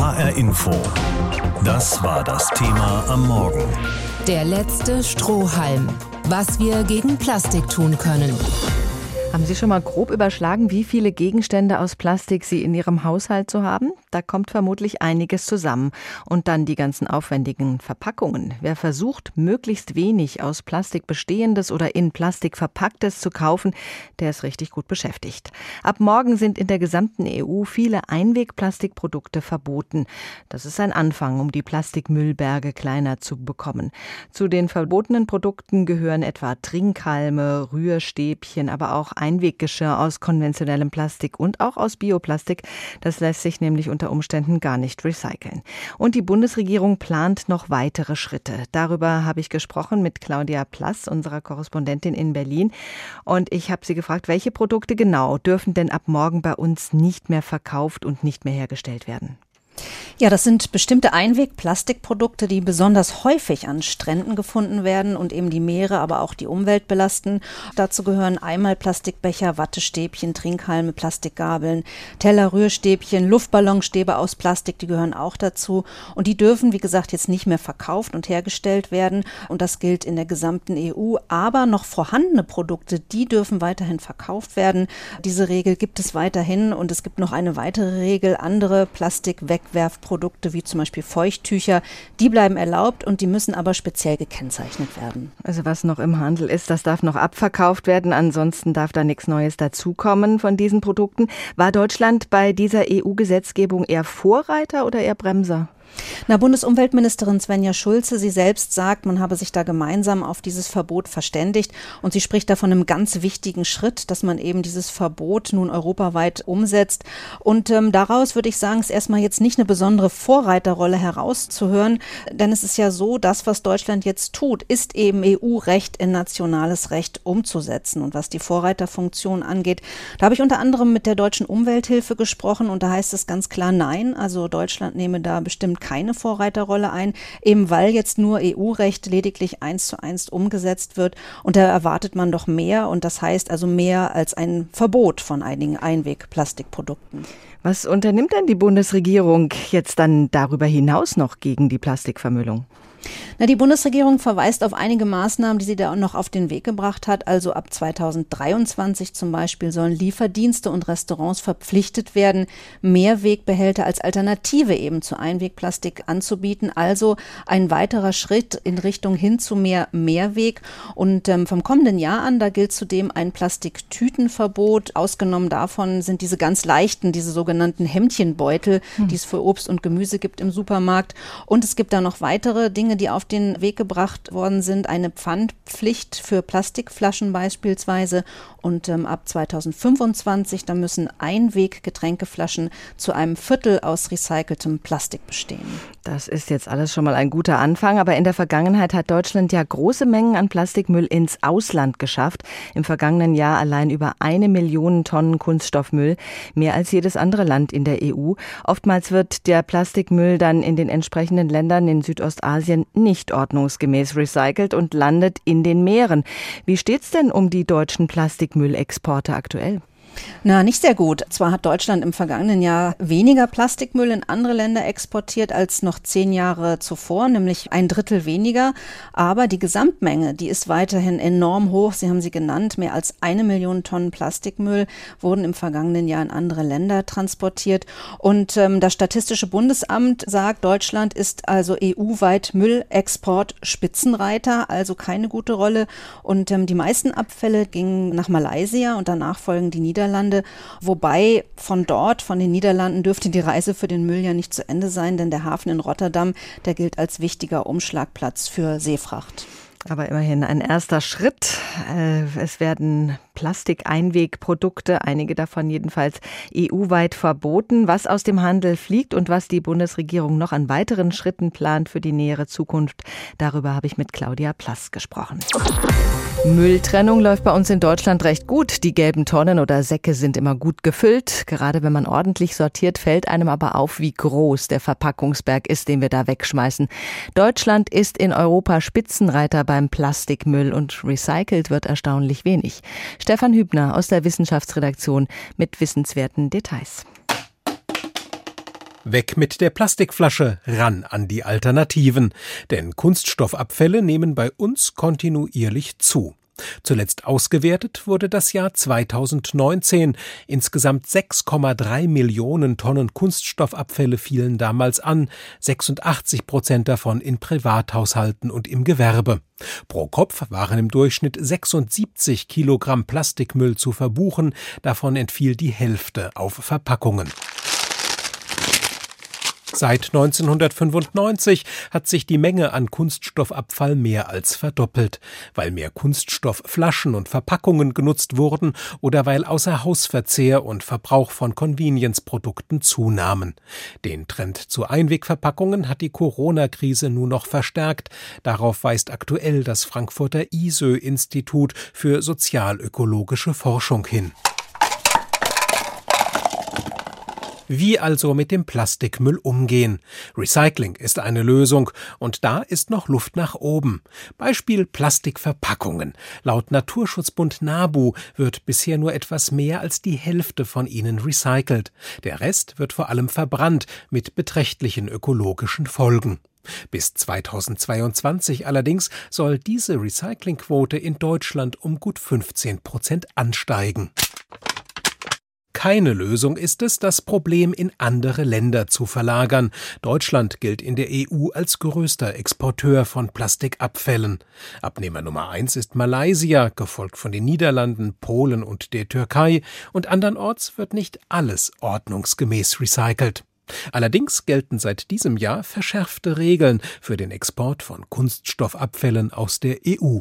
HR Info. Das war das Thema am Morgen. Der letzte Strohhalm. Was wir gegen Plastik tun können. Haben Sie schon mal grob überschlagen, wie viele Gegenstände aus Plastik Sie in Ihrem Haushalt so haben? Da kommt vermutlich einiges zusammen. Und dann die ganzen aufwendigen Verpackungen. Wer versucht, möglichst wenig aus Plastik bestehendes oder in Plastik verpacktes zu kaufen, der ist richtig gut beschäftigt. Ab morgen sind in der gesamten EU viele Einwegplastikprodukte verboten. Das ist ein Anfang, um die Plastikmüllberge kleiner zu bekommen. Zu den verbotenen Produkten gehören etwa Trinkhalme, Rührstäbchen, aber auch Einweggeschirr aus konventionellem Plastik und auch aus Bioplastik. Das lässt sich nämlich unter Umständen gar nicht recyceln. Und die Bundesregierung plant noch weitere Schritte. Darüber habe ich gesprochen mit Claudia Plass, unserer Korrespondentin in Berlin. Und ich habe sie gefragt, welche Produkte genau dürfen denn ab morgen bei uns nicht mehr verkauft und nicht mehr hergestellt werden? Ja, das sind bestimmte Einweg-Plastikprodukte, die besonders häufig an Stränden gefunden werden und eben die Meere, aber auch die Umwelt belasten. Dazu gehören einmal Plastikbecher, Wattestäbchen, Trinkhalme, Plastikgabeln, Teller, Rührstäbchen, Luftballonstäbe aus Plastik, die gehören auch dazu. Und die dürfen, wie gesagt, jetzt nicht mehr verkauft und hergestellt werden. Und das gilt in der gesamten EU. Aber noch vorhandene Produkte, die dürfen weiterhin verkauft werden. Diese Regel gibt es weiterhin. Und es gibt noch eine weitere Regel. Andere Plastikwegwerfprodukte Produkte wie zum Beispiel Feuchttücher, die bleiben erlaubt und die müssen aber speziell gekennzeichnet werden. Also was noch im Handel ist, das darf noch abverkauft werden. Ansonsten darf da nichts Neues dazukommen von diesen Produkten. War Deutschland bei dieser EU-Gesetzgebung eher Vorreiter oder eher Bremser? Na, Bundesumweltministerin Svenja Schulze, sie selbst sagt, man habe sich da gemeinsam auf dieses Verbot verständigt und sie spricht da von einem ganz wichtigen Schritt, dass man eben dieses Verbot nun europaweit umsetzt. Und ähm, daraus würde ich sagen, ist erstmal jetzt nicht eine besondere Vorreiterrolle herauszuhören, denn es ist ja so, das, was Deutschland jetzt tut, ist eben EU-Recht in nationales Recht umzusetzen. Und was die Vorreiterfunktion angeht, da habe ich unter anderem mit der Deutschen Umwelthilfe gesprochen und da heißt es ganz klar Nein. Also Deutschland nehme da bestimmt keine Vorreiterrolle ein, eben weil jetzt nur EU-Recht lediglich eins zu eins umgesetzt wird. Und da erwartet man doch mehr und das heißt also mehr als ein Verbot von einigen Einwegplastikprodukten. Was unternimmt denn die Bundesregierung jetzt dann darüber hinaus noch gegen die Plastikvermüllung? Na, die Bundesregierung verweist auf einige Maßnahmen, die sie da noch auf den Weg gebracht hat. Also ab 2023 zum Beispiel sollen Lieferdienste und Restaurants verpflichtet werden, Mehrwegbehälter als Alternative eben zu Einwegplastik anzubieten. Also ein weiterer Schritt in Richtung hin zu mehr Mehrweg. Und ähm, vom kommenden Jahr an, da gilt zudem ein Plastiktütenverbot. Ausgenommen davon sind diese ganz leichten, diese sogenannten Hemdchenbeutel, hm. die es für Obst und Gemüse gibt im Supermarkt. Und es gibt da noch weitere Dinge, die auf den Weg gebracht worden sind. Eine Pfandpflicht für Plastikflaschen beispielsweise. Und ähm, ab 2025, da müssen Einweggetränkeflaschen zu einem Viertel aus recyceltem Plastik bestehen. Das ist jetzt alles schon mal ein guter Anfang. Aber in der Vergangenheit hat Deutschland ja große Mengen an Plastikmüll ins Ausland geschafft. Im vergangenen Jahr allein über eine Million Tonnen Kunststoffmüll. Mehr als jedes andere Land in der EU. Oftmals wird der Plastikmüll dann in den entsprechenden Ländern in Südostasien nicht ordnungsgemäß recycelt und landet in den Meeren. Wie steht's denn um die deutschen Plastikmüllexporte aktuell? Na, nicht sehr gut. Zwar hat Deutschland im vergangenen Jahr weniger Plastikmüll in andere Länder exportiert als noch zehn Jahre zuvor, nämlich ein Drittel weniger. Aber die Gesamtmenge, die ist weiterhin enorm hoch. Sie haben sie genannt. Mehr als eine Million Tonnen Plastikmüll wurden im vergangenen Jahr in andere Länder transportiert. Und ähm, das Statistische Bundesamt sagt, Deutschland ist also EU-weit Müllexport-Spitzenreiter, also keine gute Rolle. Und ähm, die meisten Abfälle gingen nach Malaysia und danach folgen die Niederlande. Niederlande. Wobei von dort, von den Niederlanden, dürfte die Reise für den Müll ja nicht zu Ende sein, denn der Hafen in Rotterdam, der gilt als wichtiger Umschlagplatz für Seefracht. Aber immerhin ein erster Schritt. Äh, es werden Plastikeinwegprodukte, einige davon jedenfalls EU-weit verboten. Was aus dem Handel fliegt und was die Bundesregierung noch an weiteren Schritten plant für die nähere Zukunft, darüber habe ich mit Claudia Plass gesprochen. Mülltrennung läuft bei uns in Deutschland recht gut. Die gelben Tonnen oder Säcke sind immer gut gefüllt. Gerade wenn man ordentlich sortiert, fällt einem aber auf, wie groß der Verpackungsberg ist, den wir da wegschmeißen. Deutschland ist in Europa Spitzenreiter beim Plastikmüll und recycelt wird erstaunlich wenig. Stefan Hübner aus der Wissenschaftsredaktion mit wissenswerten Details. Weg mit der Plastikflasche, ran an die Alternativen. Denn Kunststoffabfälle nehmen bei uns kontinuierlich zu. Zuletzt ausgewertet wurde das Jahr 2019. Insgesamt 6,3 Millionen Tonnen Kunststoffabfälle fielen damals an, 86 Prozent davon in Privathaushalten und im Gewerbe. Pro Kopf waren im Durchschnitt 76 Kilogramm Plastikmüll zu verbuchen, davon entfiel die Hälfte auf Verpackungen. Seit 1995 hat sich die Menge an Kunststoffabfall mehr als verdoppelt, weil mehr Kunststoffflaschen und Verpackungen genutzt wurden oder weil Außerhausverzehr und Verbrauch von Convenience-Produkten zunahmen. Den Trend zu Einwegverpackungen hat die Corona-Krise nur noch verstärkt. Darauf weist aktuell das Frankfurter ISÖ-Institut für sozialökologische Forschung hin. Wie also mit dem Plastikmüll umgehen? Recycling ist eine Lösung und da ist noch Luft nach oben. Beispiel Plastikverpackungen. Laut Naturschutzbund NABU wird bisher nur etwas mehr als die Hälfte von ihnen recycelt. Der Rest wird vor allem verbrannt mit beträchtlichen ökologischen Folgen. Bis 2022 allerdings soll diese Recyclingquote in Deutschland um gut 15 Prozent ansteigen. Keine Lösung ist es, das Problem in andere Länder zu verlagern. Deutschland gilt in der EU als größter Exporteur von Plastikabfällen. Abnehmer Nummer eins ist Malaysia, gefolgt von den Niederlanden, Polen und der Türkei, und andernorts wird nicht alles ordnungsgemäß recycelt. Allerdings gelten seit diesem Jahr verschärfte Regeln für den Export von Kunststoffabfällen aus der EU.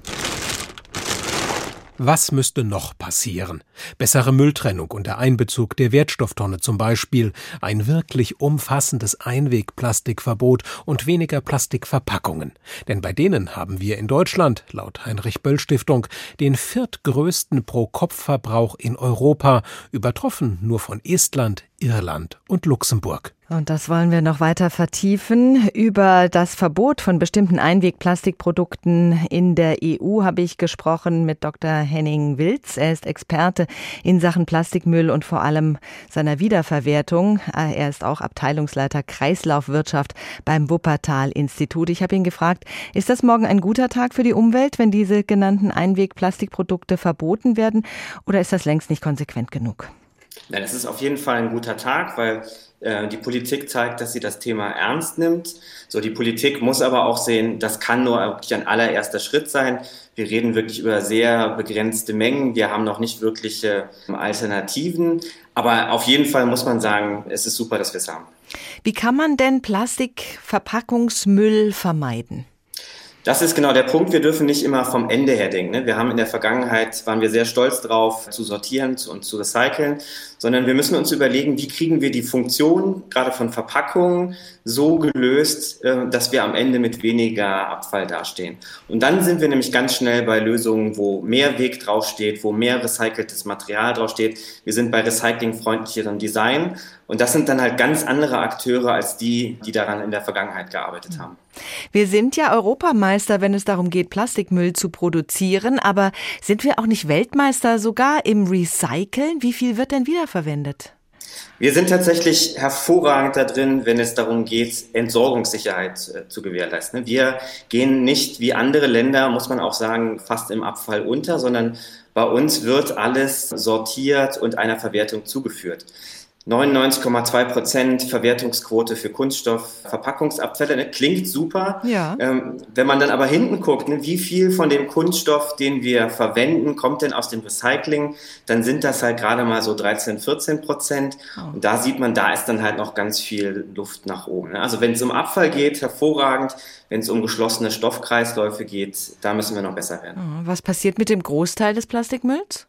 Was müsste noch passieren? Bessere Mülltrennung unter Einbezug der Wertstofftonne zum Beispiel, ein wirklich umfassendes Einwegplastikverbot und weniger Plastikverpackungen. Denn bei denen haben wir in Deutschland, laut Heinrich Böll Stiftung, den viertgrößten Pro-Kopf-Verbrauch in Europa, übertroffen nur von Estland, Irland und Luxemburg. Und das wollen wir noch weiter vertiefen. Über das Verbot von bestimmten Einwegplastikprodukten in der EU habe ich gesprochen mit Dr. Henning Wilz. Er ist Experte in Sachen Plastikmüll und vor allem seiner Wiederverwertung. Er ist auch Abteilungsleiter Kreislaufwirtschaft beim Wuppertal-Institut. Ich habe ihn gefragt, ist das morgen ein guter Tag für die Umwelt, wenn diese genannten Einwegplastikprodukte verboten werden? Oder ist das längst nicht konsequent genug? Nein, es ist auf jeden Fall ein guter Tag, weil äh, die Politik zeigt, dass sie das Thema ernst nimmt. So, die Politik muss aber auch sehen, das kann nur wirklich ein allererster Schritt sein. Wir reden wirklich über sehr begrenzte Mengen. Wir haben noch nicht wirkliche Alternativen. Aber auf jeden Fall muss man sagen, es ist super, dass wir es haben. Wie kann man denn Plastikverpackungsmüll vermeiden? Das ist genau der Punkt. Wir dürfen nicht immer vom Ende her denken. Ne? Wir haben in der Vergangenheit, waren wir sehr stolz drauf, zu sortieren und zu recyceln, sondern wir müssen uns überlegen, wie kriegen wir die Funktion gerade von Verpackungen so gelöst, äh, dass wir am Ende mit weniger Abfall dastehen. Und dann sind wir nämlich ganz schnell bei Lösungen, wo mehr Weg draufsteht, wo mehr recyceltes Material draufsteht. Wir sind bei recyclingfreundlicheren Design. Und das sind dann halt ganz andere Akteure als die, die daran in der Vergangenheit gearbeitet haben. Wir sind ja Europameister, wenn es darum geht, Plastikmüll zu produzieren. Aber sind wir auch nicht Weltmeister sogar im Recyceln? Wie viel wird denn wiederverwendet? Wir sind tatsächlich hervorragend da drin, wenn es darum geht, Entsorgungssicherheit äh, zu gewährleisten. Wir gehen nicht wie andere Länder, muss man auch sagen, fast im Abfall unter, sondern bei uns wird alles sortiert und einer Verwertung zugeführt. 99,2 Prozent Verwertungsquote für Kunststoffverpackungsabfälle. Ne? Klingt super. Ja. Ähm, wenn man dann aber hinten guckt, ne, wie viel von dem Kunststoff, den wir verwenden, kommt denn aus dem Recycling, dann sind das halt gerade mal so 13, 14 Prozent. Oh. Und da sieht man, da ist dann halt noch ganz viel Luft nach oben. Ne? Also wenn es um Abfall geht, hervorragend. Wenn es um geschlossene Stoffkreisläufe geht, da müssen wir noch besser werden. Oh, was passiert mit dem Großteil des Plastikmülls?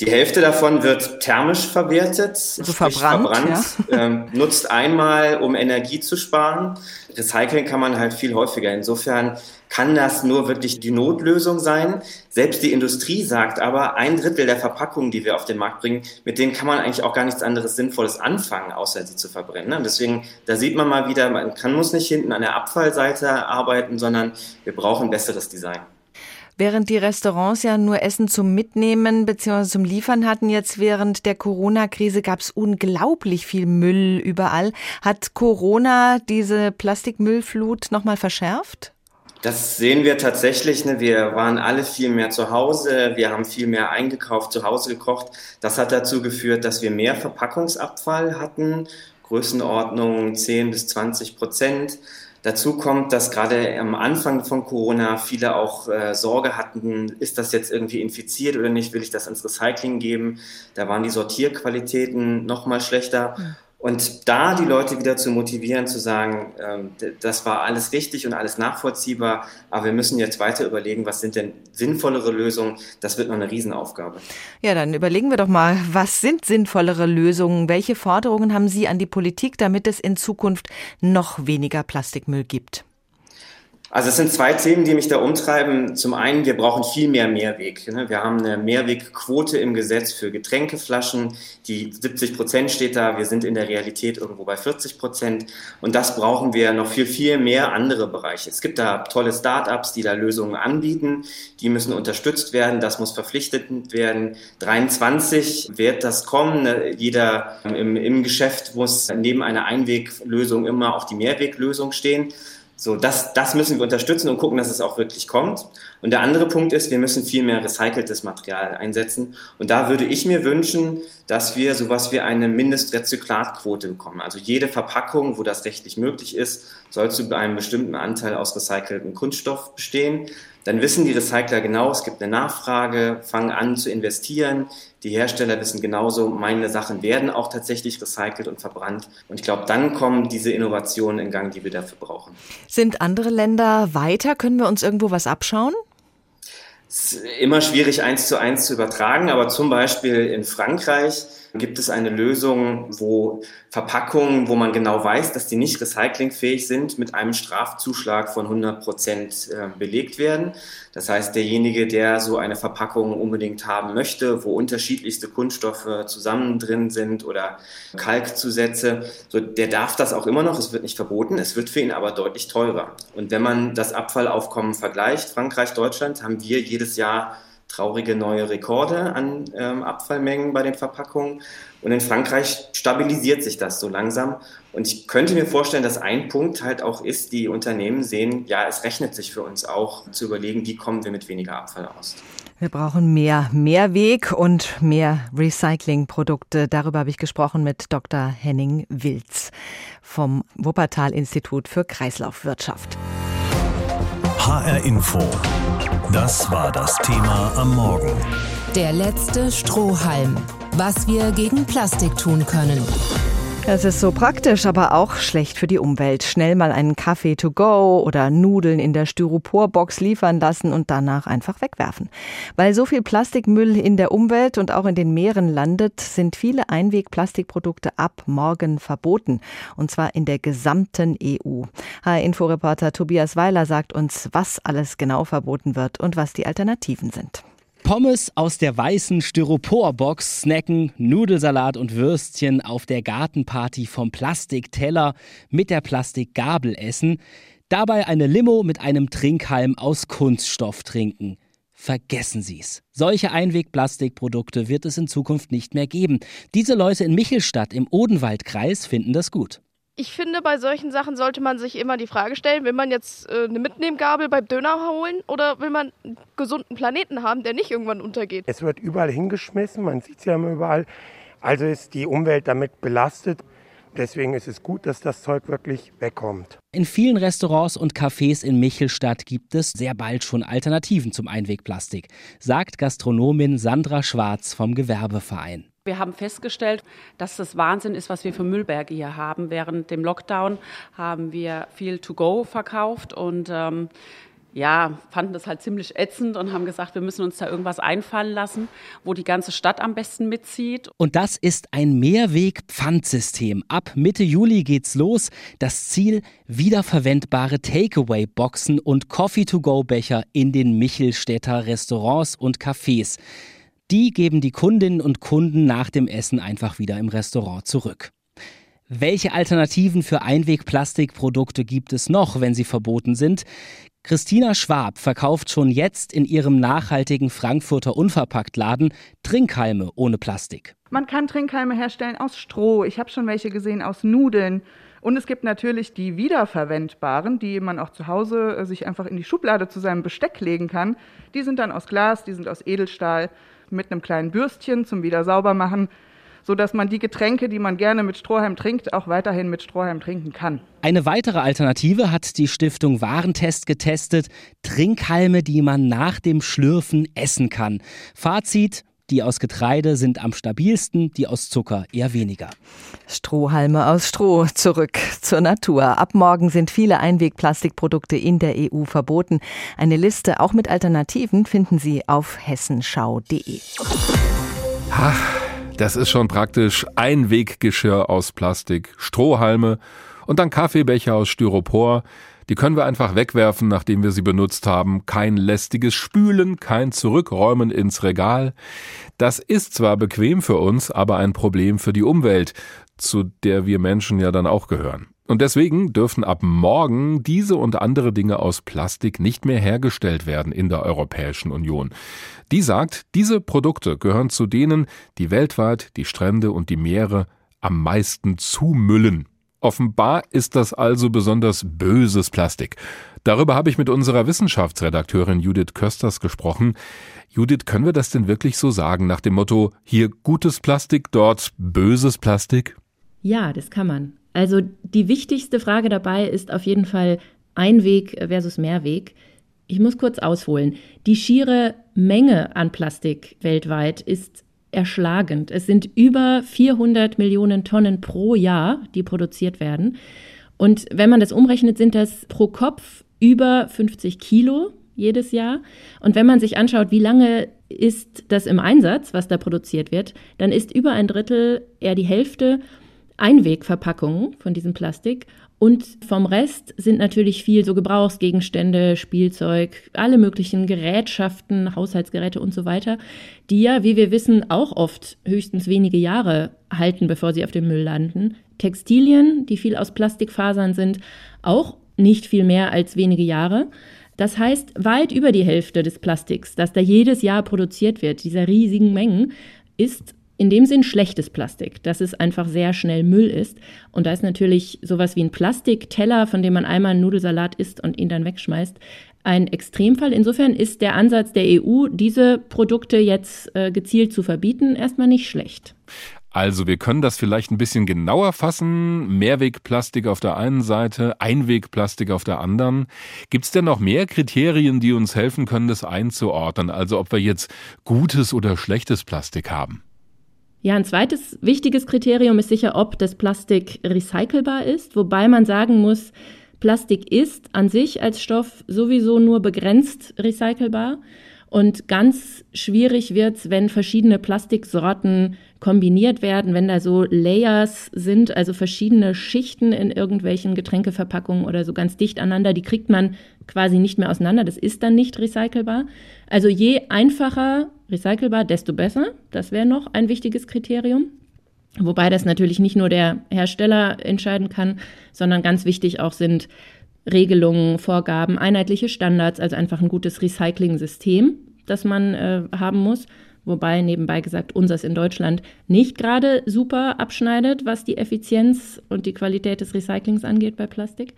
Die Hälfte davon wird thermisch verwertet, also verbrannt, verbrannt ja. ähm, nutzt einmal, um Energie zu sparen. Recyceln kann man halt viel häufiger. Insofern kann das nur wirklich die Notlösung sein. Selbst die Industrie sagt aber, ein Drittel der Verpackungen, die wir auf den Markt bringen, mit denen kann man eigentlich auch gar nichts anderes Sinnvolles anfangen, außer sie zu verbrennen. Ne? Deswegen, da sieht man mal wieder, man kann, muss nicht hinten an der Abfallseite arbeiten, sondern wir brauchen besseres Design. Während die Restaurants ja nur Essen zum Mitnehmen bzw. zum Liefern hatten, jetzt während der Corona-Krise gab es unglaublich viel Müll überall. Hat Corona diese Plastikmüllflut nochmal verschärft? Das sehen wir tatsächlich. Ne? Wir waren alle viel mehr zu Hause. Wir haben viel mehr eingekauft, zu Hause gekocht. Das hat dazu geführt, dass wir mehr Verpackungsabfall hatten. Größenordnung 10 bis 20 Prozent. Dazu kommt, dass gerade am Anfang von Corona viele auch äh, Sorge hatten, ist das jetzt irgendwie infiziert oder nicht, will ich das ins Recycling geben. Da waren die Sortierqualitäten noch mal schlechter. Mhm. Und da die Leute wieder zu motivieren, zu sagen, ähm, das war alles richtig und alles nachvollziehbar, aber wir müssen jetzt weiter überlegen, was sind denn sinnvollere Lösungen, das wird noch eine Riesenaufgabe. Ja, dann überlegen wir doch mal, was sind sinnvollere Lösungen? Welche Forderungen haben Sie an die Politik, damit es in Zukunft noch weniger Plastikmüll gibt? Also es sind zwei Themen, die mich da umtreiben. Zum einen, wir brauchen viel mehr Mehrweg. Ne? Wir haben eine Mehrwegquote im Gesetz für Getränkeflaschen. Die 70 Prozent steht da. Wir sind in der Realität irgendwo bei 40 Prozent. Und das brauchen wir noch viel, viel mehr andere Bereiche. Es gibt da tolle Start-ups, die da Lösungen anbieten. Die müssen unterstützt werden. Das muss verpflichtet werden. 23 wird das kommen. Ne? Jeder im, im Geschäft muss neben einer Einweglösung immer auch die Mehrweglösung stehen. So, das, das müssen wir unterstützen und gucken, dass es auch wirklich kommt. Und der andere Punkt ist, wir müssen viel mehr recyceltes Material einsetzen. Und da würde ich mir wünschen, dass wir sowas wie eine Mindestrezyklatquote bekommen. Also jede Verpackung, wo das rechtlich möglich ist, soll zu einem bestimmten Anteil aus recyceltem Kunststoff bestehen. Dann wissen die Recycler genau, es gibt eine Nachfrage, fangen an zu investieren. Die Hersteller wissen genauso, meine Sachen werden auch tatsächlich recycelt und verbrannt. Und ich glaube, dann kommen diese Innovationen in Gang, die wir dafür brauchen. Sind andere Länder weiter? Können wir uns irgendwo was abschauen? Es ist immer schwierig, eins zu eins zu übertragen, aber zum Beispiel in Frankreich gibt es eine Lösung, wo Verpackungen, wo man genau weiß, dass die nicht recyclingfähig sind, mit einem Strafzuschlag von 100 Prozent äh, belegt werden. Das heißt, derjenige, der so eine Verpackung unbedingt haben möchte, wo unterschiedlichste Kunststoffe zusammen drin sind oder Kalkzusätze, so, der darf das auch immer noch. Es wird nicht verboten. Es wird für ihn aber deutlich teurer. Und wenn man das Abfallaufkommen vergleicht, Frankreich, Deutschland, haben wir jedes Jahr traurige neue Rekorde an ähm, Abfallmengen bei den Verpackungen. Und in Frankreich stabilisiert sich das so langsam. Und ich könnte mir vorstellen, dass ein Punkt halt auch ist, die Unternehmen sehen, ja, es rechnet sich für uns auch zu überlegen, wie kommen wir mit weniger Abfall aus. Wir brauchen mehr Mehrweg und mehr Recyclingprodukte. Darüber habe ich gesprochen mit Dr. Henning Wilz vom Wuppertal Institut für Kreislaufwirtschaft. HR Info. Das war das Thema am Morgen. Der letzte Strohhalm. Was wir gegen Plastik tun können. Es ist so praktisch, aber auch schlecht für die Umwelt. Schnell mal einen Kaffee to go oder Nudeln in der Styroporbox liefern lassen und danach einfach wegwerfen. Weil so viel Plastikmüll in der Umwelt und auch in den Meeren landet, sind viele Einwegplastikprodukte ab morgen verboten. Und zwar in der gesamten EU. HR-Inforeporter Tobias Weiler sagt uns, was alles genau verboten wird und was die Alternativen sind. Pommes aus der weißen Styroporbox snacken, Nudelsalat und Würstchen auf der Gartenparty vom Plastikteller mit der Plastikgabel essen, dabei eine Limo mit einem Trinkhalm aus Kunststoff trinken. Vergessen Sie's. Solche Einwegplastikprodukte wird es in Zukunft nicht mehr geben. Diese Leute in Michelstadt im Odenwaldkreis finden das gut ich finde, bei solchen Sachen sollte man sich immer die Frage stellen, will man jetzt äh, eine Mitnehmgabel beim Döner holen oder will man einen gesunden Planeten haben, der nicht irgendwann untergeht? Es wird überall hingeschmissen, man sieht es ja immer überall. Also ist die Umwelt damit belastet. Deswegen ist es gut, dass das Zeug wirklich wegkommt. In vielen Restaurants und Cafés in Michelstadt gibt es sehr bald schon Alternativen zum Einwegplastik, sagt Gastronomin Sandra Schwarz vom Gewerbeverein. Wir haben festgestellt, dass das Wahnsinn ist, was wir für Müllberge hier haben. Während dem Lockdown haben wir viel To-Go verkauft und ähm, ja, fanden das halt ziemlich ätzend und haben gesagt, wir müssen uns da irgendwas einfallen lassen, wo die ganze Stadt am besten mitzieht. Und das ist ein Mehrweg-Pfandsystem. Ab Mitte Juli geht's los. Das Ziel: wiederverwendbare Takeaway-Boxen und Coffee-to-go-Becher in den Michelstädter Restaurants und Cafés. Die geben die Kundinnen und Kunden nach dem Essen einfach wieder im Restaurant zurück. Welche Alternativen für Einwegplastikprodukte gibt es noch, wenn sie verboten sind? Christina Schwab verkauft schon jetzt in ihrem nachhaltigen Frankfurter Unverpacktladen Trinkhalme ohne Plastik. Man kann Trinkhalme herstellen aus Stroh. Ich habe schon welche gesehen aus Nudeln. Und es gibt natürlich die wiederverwendbaren, die man auch zu Hause äh, sich einfach in die Schublade zu seinem Besteck legen kann. Die sind dann aus Glas, die sind aus Edelstahl mit einem kleinen Bürstchen zum Wiedersaubermachen so dass man die Getränke, die man gerne mit Strohhalm trinkt, auch weiterhin mit Strohhalm trinken kann. Eine weitere Alternative hat die Stiftung Warentest getestet: Trinkhalme, die man nach dem Schlürfen essen kann. Fazit: die aus Getreide sind am stabilsten, die aus Zucker eher weniger. Strohhalme aus Stroh zurück zur Natur. Ab morgen sind viele Einwegplastikprodukte in der EU verboten. Eine Liste auch mit Alternativen finden Sie auf hessenschau.de. Das ist schon praktisch Einweggeschirr aus Plastik, Strohhalme und dann Kaffeebecher aus Styropor. Die können wir einfach wegwerfen, nachdem wir sie benutzt haben. Kein lästiges Spülen, kein Zurückräumen ins Regal. Das ist zwar bequem für uns, aber ein Problem für die Umwelt, zu der wir Menschen ja dann auch gehören. Und deswegen dürfen ab morgen diese und andere Dinge aus Plastik nicht mehr hergestellt werden in der Europäischen Union. Die sagt, diese Produkte gehören zu denen, die weltweit die Strände und die Meere am meisten zumüllen. Offenbar ist das also besonders böses Plastik. Darüber habe ich mit unserer Wissenschaftsredakteurin Judith Kösters gesprochen. Judith, können wir das denn wirklich so sagen nach dem Motto, hier gutes Plastik, dort böses Plastik? Ja, das kann man. Also die wichtigste Frage dabei ist auf jeden Fall Einweg versus Mehrweg. Ich muss kurz ausholen. Die schiere Menge an Plastik weltweit ist erschlagend. Es sind über 400 Millionen Tonnen pro Jahr, die produziert werden. Und wenn man das umrechnet, sind das pro Kopf über 50 Kilo jedes Jahr. Und wenn man sich anschaut, wie lange ist das im Einsatz, was da produziert wird, dann ist über ein Drittel, eher die Hälfte Einwegverpackungen von diesem Plastik. Und vom Rest sind natürlich viel so Gebrauchsgegenstände, Spielzeug, alle möglichen Gerätschaften, Haushaltsgeräte und so weiter, die ja, wie wir wissen, auch oft höchstens wenige Jahre halten, bevor sie auf dem Müll landen. Textilien, die viel aus Plastikfasern sind, auch nicht viel mehr als wenige Jahre. Das heißt, weit über die Hälfte des Plastiks, das da jedes Jahr produziert wird, dieser riesigen Mengen, ist in dem Sinn schlechtes Plastik, dass es einfach sehr schnell Müll ist. Und da ist natürlich sowas wie ein Plastikteller, von dem man einmal einen Nudelsalat isst und ihn dann wegschmeißt, ein Extremfall. Insofern ist der Ansatz der EU, diese Produkte jetzt äh, gezielt zu verbieten, erstmal nicht schlecht. Also wir können das vielleicht ein bisschen genauer fassen. Mehrwegplastik auf der einen Seite, Einwegplastik auf der anderen. Gibt es denn noch mehr Kriterien, die uns helfen können, das einzuordnen? Also ob wir jetzt gutes oder schlechtes Plastik haben? Ja, ein zweites wichtiges Kriterium ist sicher, ob das Plastik recycelbar ist, wobei man sagen muss, Plastik ist an sich als Stoff sowieso nur begrenzt recycelbar. Und ganz schwierig wird's, wenn verschiedene Plastiksorten kombiniert werden, wenn da so Layers sind, also verschiedene Schichten in irgendwelchen Getränkeverpackungen oder so ganz dicht aneinander, die kriegt man quasi nicht mehr auseinander. Das ist dann nicht recycelbar. Also je einfacher recycelbar, desto besser. Das wäre noch ein wichtiges Kriterium. Wobei das natürlich nicht nur der Hersteller entscheiden kann, sondern ganz wichtig auch sind Regelungen, Vorgaben, einheitliche Standards, also einfach ein gutes Recycling-System, das man äh, haben muss. Wobei nebenbei gesagt, unseres in Deutschland nicht gerade super abschneidet, was die Effizienz und die Qualität des Recyclings angeht bei Plastik.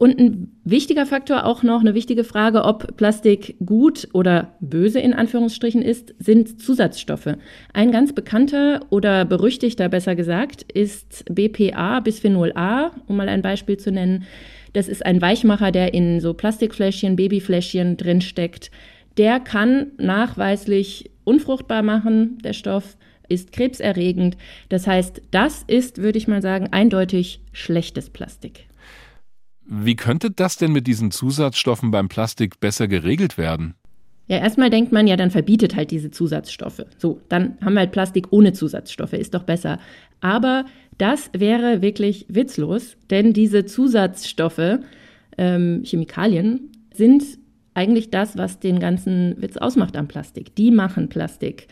Und ein wichtiger Faktor, auch noch eine wichtige Frage, ob Plastik gut oder böse in Anführungsstrichen ist, sind Zusatzstoffe. Ein ganz bekannter oder berüchtigter, besser gesagt, ist BPA, Bisphenol A, um mal ein Beispiel zu nennen. Das ist ein Weichmacher, der in so Plastikfläschchen, Babyfläschchen drinsteckt. Der kann nachweislich unfruchtbar machen, der Stoff ist krebserregend. Das heißt, das ist, würde ich mal sagen, eindeutig schlechtes Plastik. Wie könnte das denn mit diesen Zusatzstoffen beim Plastik besser geregelt werden? Ja, erstmal denkt man ja, dann verbietet halt diese Zusatzstoffe. So, dann haben wir halt Plastik ohne Zusatzstoffe, ist doch besser. Aber das wäre wirklich witzlos, denn diese Zusatzstoffe, ähm, Chemikalien, sind eigentlich das, was den ganzen Witz ausmacht am Plastik. Die machen Plastik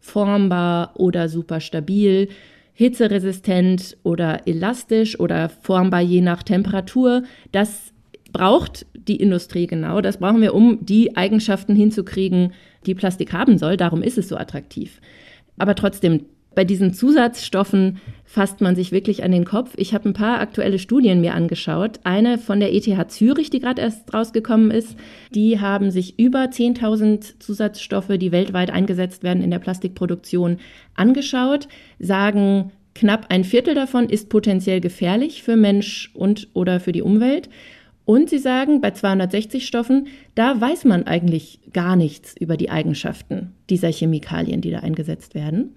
formbar oder super stabil. hitzeresistent oder elastisch oder formbar je nach Temperatur. Das braucht die Industrie genau. Das brauchen wir, um die Eigenschaften hinzukriegen, die Plastik haben soll. Darum ist es so attraktiv. Aber trotzdem, bei diesen Zusatzstoffen fasst man sich wirklich an den Kopf. Ich habe ein paar aktuelle Studien mir angeschaut. Eine von der ETH Zürich, die gerade erst rausgekommen ist. Die haben sich über 10.000 Zusatzstoffe, die weltweit eingesetzt werden in der Plastikproduktion, angeschaut, sagen, knapp ein Viertel davon ist potenziell gefährlich für Mensch und oder für die Umwelt. Und sie sagen, bei 260 Stoffen, da weiß man eigentlich gar nichts über die Eigenschaften dieser Chemikalien, die da eingesetzt werden.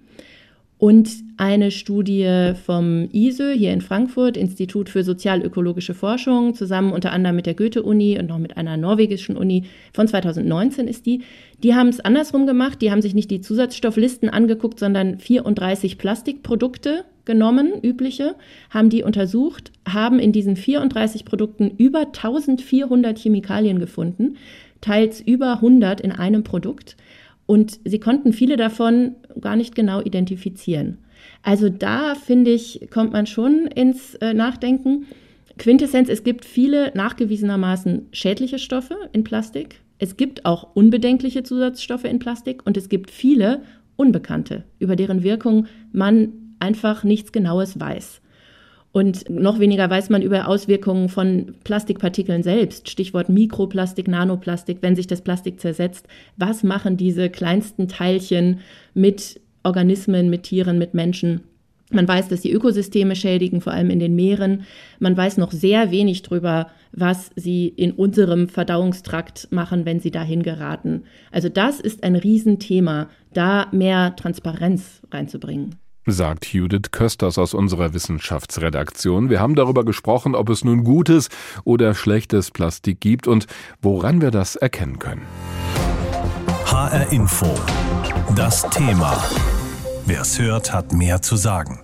Und eine Studie vom ISÖ hier in Frankfurt, Institut für sozialökologische Forschung, zusammen unter anderem mit der Goethe-Uni und noch mit einer norwegischen Uni von 2019 ist die. Die haben es andersrum gemacht. Die haben sich nicht die Zusatzstofflisten angeguckt, sondern 34 Plastikprodukte genommen, übliche, haben die untersucht, haben in diesen 34 Produkten über 1400 Chemikalien gefunden, teils über 100 in einem Produkt. Und sie konnten viele davon gar nicht genau identifizieren. Also da, finde ich, kommt man schon ins äh, Nachdenken. Quintessenz, es gibt viele nachgewiesenermaßen schädliche Stoffe in Plastik. Es gibt auch unbedenkliche Zusatzstoffe in Plastik und es gibt viele unbekannte, über deren Wirkung man einfach nichts Genaues weiß. Und noch weniger weiß man über Auswirkungen von Plastikpartikeln selbst. Stichwort Mikroplastik, Nanoplastik, wenn sich das Plastik zersetzt. Was machen diese kleinsten Teilchen mit Organismen, mit Tieren, mit Menschen? Man weiß, dass sie Ökosysteme schädigen, vor allem in den Meeren. Man weiß noch sehr wenig darüber, was sie in unserem Verdauungstrakt machen, wenn sie dahin geraten. Also das ist ein Riesenthema, da mehr Transparenz reinzubringen sagt Judith Kösters aus unserer Wissenschaftsredaktion. Wir haben darüber gesprochen, ob es nun gutes oder schlechtes Plastik gibt und woran wir das erkennen können. HR Info. Das Thema. Wer es hört, hat mehr zu sagen.